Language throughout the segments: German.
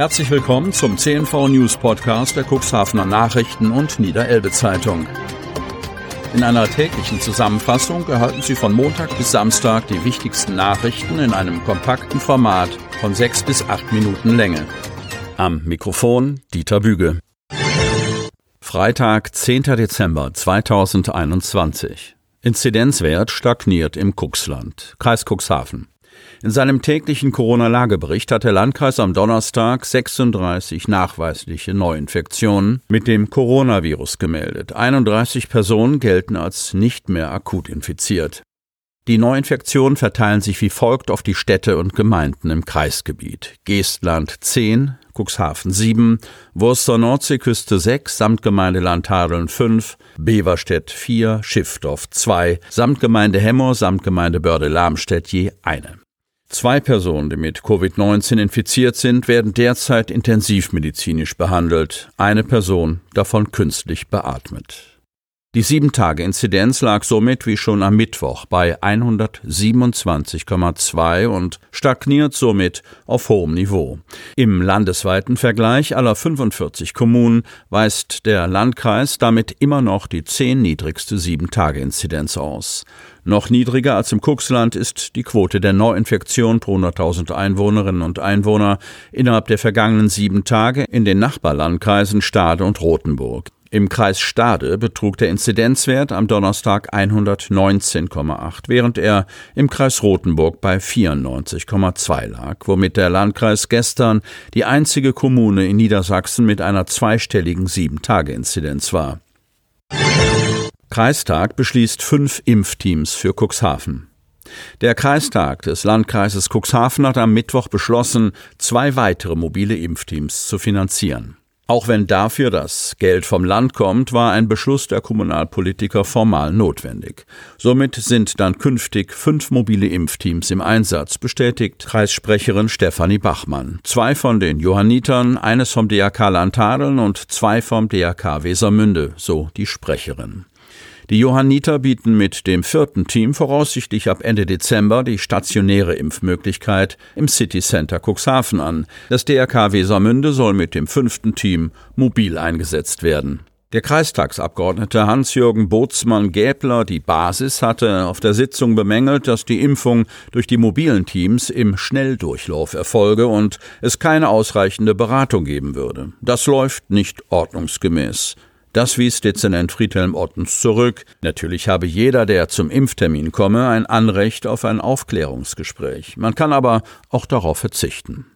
Herzlich willkommen zum CNV News Podcast der Cuxhavener Nachrichten und Niederelbe Zeitung. In einer täglichen Zusammenfassung erhalten Sie von Montag bis Samstag die wichtigsten Nachrichten in einem kompakten Format von sechs bis acht Minuten Länge. Am Mikrofon Dieter Büge. Freitag, 10. Dezember 2021. Inzidenzwert stagniert im Cuxland, Kreis Cuxhaven. In seinem täglichen Corona-Lagebericht hat der Landkreis am Donnerstag 36 nachweisliche Neuinfektionen mit dem Coronavirus gemeldet. 31 Personen gelten als nicht mehr akut infiziert. Die Neuinfektionen verteilen sich wie folgt auf die Städte und Gemeinden im Kreisgebiet. Geestland 10, Cuxhaven 7, Wurster Nordseeküste 6, Samtgemeinde Landhadeln 5, Beverstedt 4, Schiffdorf 2, Samtgemeinde Hemmer, Samtgemeinde Börde-Lamstedt je eine. Zwei Personen, die mit Covid-19 infiziert sind, werden derzeit intensivmedizinisch behandelt, eine Person davon künstlich beatmet. Die 7-Tage-Inzidenz lag somit wie schon am Mittwoch bei 127,2 und stagniert somit auf hohem Niveau. Im landesweiten Vergleich aller 45 Kommunen weist der Landkreis damit immer noch die 10 niedrigste 7-Tage-Inzidenz aus. Noch niedriger als im Kuxland ist die Quote der Neuinfektion pro 100.000 Einwohnerinnen und Einwohner innerhalb der vergangenen sieben Tage in den Nachbarlandkreisen Stade und Rothenburg. Im Kreis Stade betrug der Inzidenzwert am Donnerstag 119,8, während er im Kreis Rothenburg bei 94,2 lag, womit der Landkreis gestern die einzige Kommune in Niedersachsen mit einer zweistelligen Sieben-Tage-Inzidenz war. Kreistag beschließt fünf Impfteams für Cuxhaven. Der Kreistag des Landkreises Cuxhaven hat am Mittwoch beschlossen, zwei weitere mobile Impfteams zu finanzieren. Auch wenn dafür das Geld vom Land kommt, war ein Beschluss der Kommunalpolitiker formal notwendig. Somit sind dann künftig fünf mobile Impfteams im Einsatz, bestätigt Kreissprecherin Stefanie Bachmann. Zwei von den Johannitern, eines vom DRK Landtadeln und zwei vom DRK Wesermünde, so die Sprecherin. Die Johanniter bieten mit dem vierten Team voraussichtlich ab Ende Dezember die stationäre Impfmöglichkeit im City Center Cuxhaven an. Das DRK Wesermünde soll mit dem fünften Team mobil eingesetzt werden. Der Kreistagsabgeordnete Hans-Jürgen Bootsmann-Gäbler, die Basis, hatte auf der Sitzung bemängelt, dass die Impfung durch die mobilen Teams im Schnelldurchlauf erfolge und es keine ausreichende Beratung geben würde. Das läuft nicht ordnungsgemäß. Das wies Dezernent Friedhelm Ottens zurück. Natürlich habe jeder, der zum Impftermin komme, ein Anrecht auf ein Aufklärungsgespräch. Man kann aber auch darauf verzichten.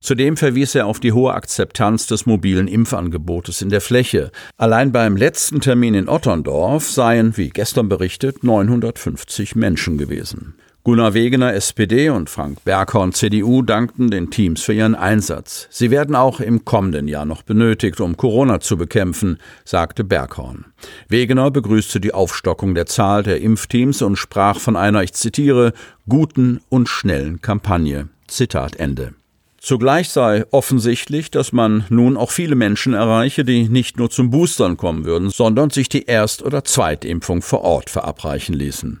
Zudem verwies er auf die hohe Akzeptanz des mobilen Impfangebotes in der Fläche. Allein beim letzten Termin in Otterndorf seien, wie gestern berichtet, 950 Menschen gewesen. Gunnar Wegener, SPD und Frank Berghorn, CDU, dankten den Teams für ihren Einsatz. Sie werden auch im kommenden Jahr noch benötigt, um Corona zu bekämpfen, sagte Berghorn. Wegener begrüßte die Aufstockung der Zahl der Impfteams und sprach von einer, ich zitiere, guten und schnellen Kampagne. Zitat Ende. Zugleich sei offensichtlich, dass man nun auch viele Menschen erreiche, die nicht nur zum Boostern kommen würden, sondern sich die Erst- oder Zweitimpfung vor Ort verabreichen ließen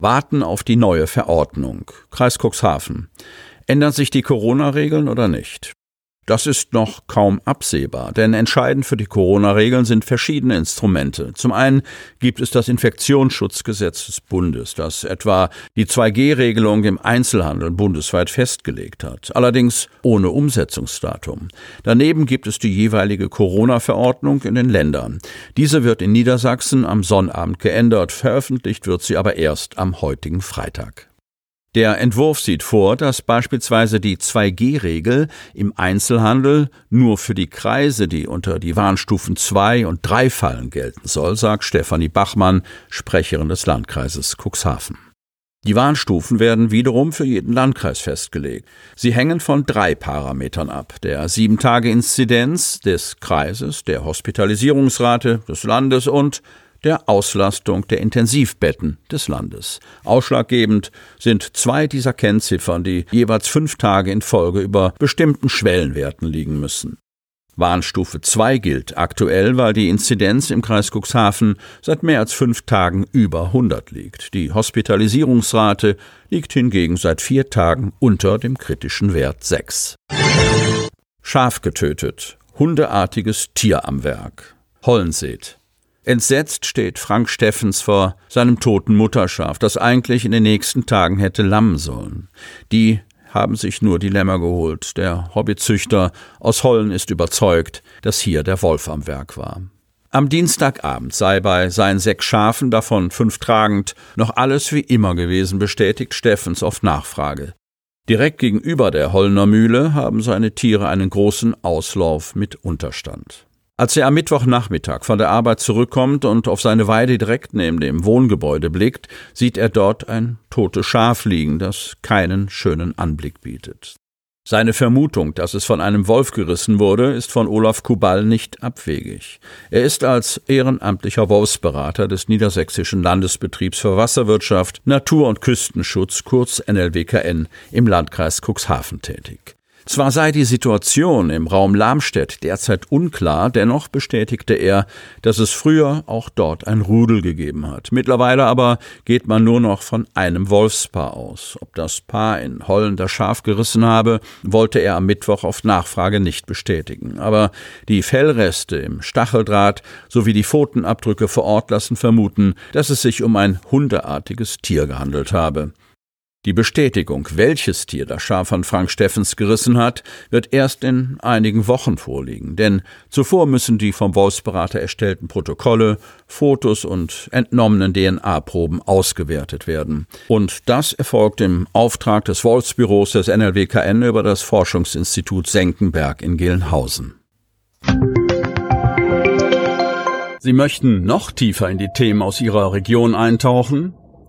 warten auf die neue Verordnung. Kreis Cuxhaven. Ändern sich die Corona-Regeln oder nicht? Das ist noch kaum absehbar, denn entscheidend für die Corona-Regeln sind verschiedene Instrumente. Zum einen gibt es das Infektionsschutzgesetz des Bundes, das etwa die 2G-Regelung im Einzelhandel bundesweit festgelegt hat, allerdings ohne Umsetzungsdatum. Daneben gibt es die jeweilige Corona-Verordnung in den Ländern. Diese wird in Niedersachsen am Sonnabend geändert, veröffentlicht wird sie aber erst am heutigen Freitag. Der Entwurf sieht vor, dass beispielsweise die 2G-Regel im Einzelhandel nur für die Kreise, die unter die Warnstufen 2 und 3 fallen, gelten soll, sagt Stefanie Bachmann, Sprecherin des Landkreises Cuxhaven. Die Warnstufen werden wiederum für jeden Landkreis festgelegt. Sie hängen von drei Parametern ab. Der 7-Tage-Inzidenz des Kreises, der Hospitalisierungsrate des Landes und der Auslastung der Intensivbetten des Landes. Ausschlaggebend sind zwei dieser Kennziffern, die jeweils fünf Tage in Folge über bestimmten Schwellenwerten liegen müssen. Warnstufe 2 gilt aktuell, weil die Inzidenz im Kreis Cuxhaven seit mehr als fünf Tagen über 100 liegt. Die Hospitalisierungsrate liegt hingegen seit vier Tagen unter dem kritischen Wert 6. Schaf getötet. Hundeartiges Tier am Werk. Hollenseet. Entsetzt steht Frank Steffens vor seinem toten Mutterschaf, das eigentlich in den nächsten Tagen hätte lammen sollen. Die haben sich nur die Lämmer geholt. Der Hobbyzüchter aus Hollen ist überzeugt, dass hier der Wolf am Werk war. Am Dienstagabend sei bei seinen sechs Schafen, davon fünf tragend, noch alles wie immer gewesen, bestätigt Steffens auf Nachfrage. Direkt gegenüber der Hollner Mühle haben seine Tiere einen großen Auslauf mit Unterstand. Als er am Mittwochnachmittag von der Arbeit zurückkommt und auf seine Weide direkt neben dem Wohngebäude blickt, sieht er dort ein totes Schaf liegen, das keinen schönen Anblick bietet. Seine Vermutung, dass es von einem Wolf gerissen wurde, ist von Olaf Kubal nicht abwegig. Er ist als ehrenamtlicher Wolfsberater des Niedersächsischen Landesbetriebs für Wasserwirtschaft, Natur- und Küstenschutz, kurz NLWKN, im Landkreis Cuxhaven tätig. Zwar sei die Situation im Raum Lamstedt derzeit unklar, dennoch bestätigte er, dass es früher auch dort ein Rudel gegeben hat. Mittlerweile aber geht man nur noch von einem Wolfspaar aus. Ob das Paar in Hollen das Schaf gerissen habe, wollte er am Mittwoch auf Nachfrage nicht bestätigen. Aber die Fellreste im Stacheldraht sowie die Pfotenabdrücke vor Ort lassen vermuten, dass es sich um ein hundeartiges Tier gehandelt habe. Die Bestätigung, welches Tier das Schaf von Frank Steffens gerissen hat, wird erst in einigen Wochen vorliegen, denn zuvor müssen die vom Wolfsberater erstellten Protokolle, Fotos und entnommenen DNA-Proben ausgewertet werden. Und das erfolgt im Auftrag des Wolfsbüros des NLWKN über das Forschungsinstitut Senckenberg in Gelnhausen. Sie möchten noch tiefer in die Themen aus Ihrer Region eintauchen?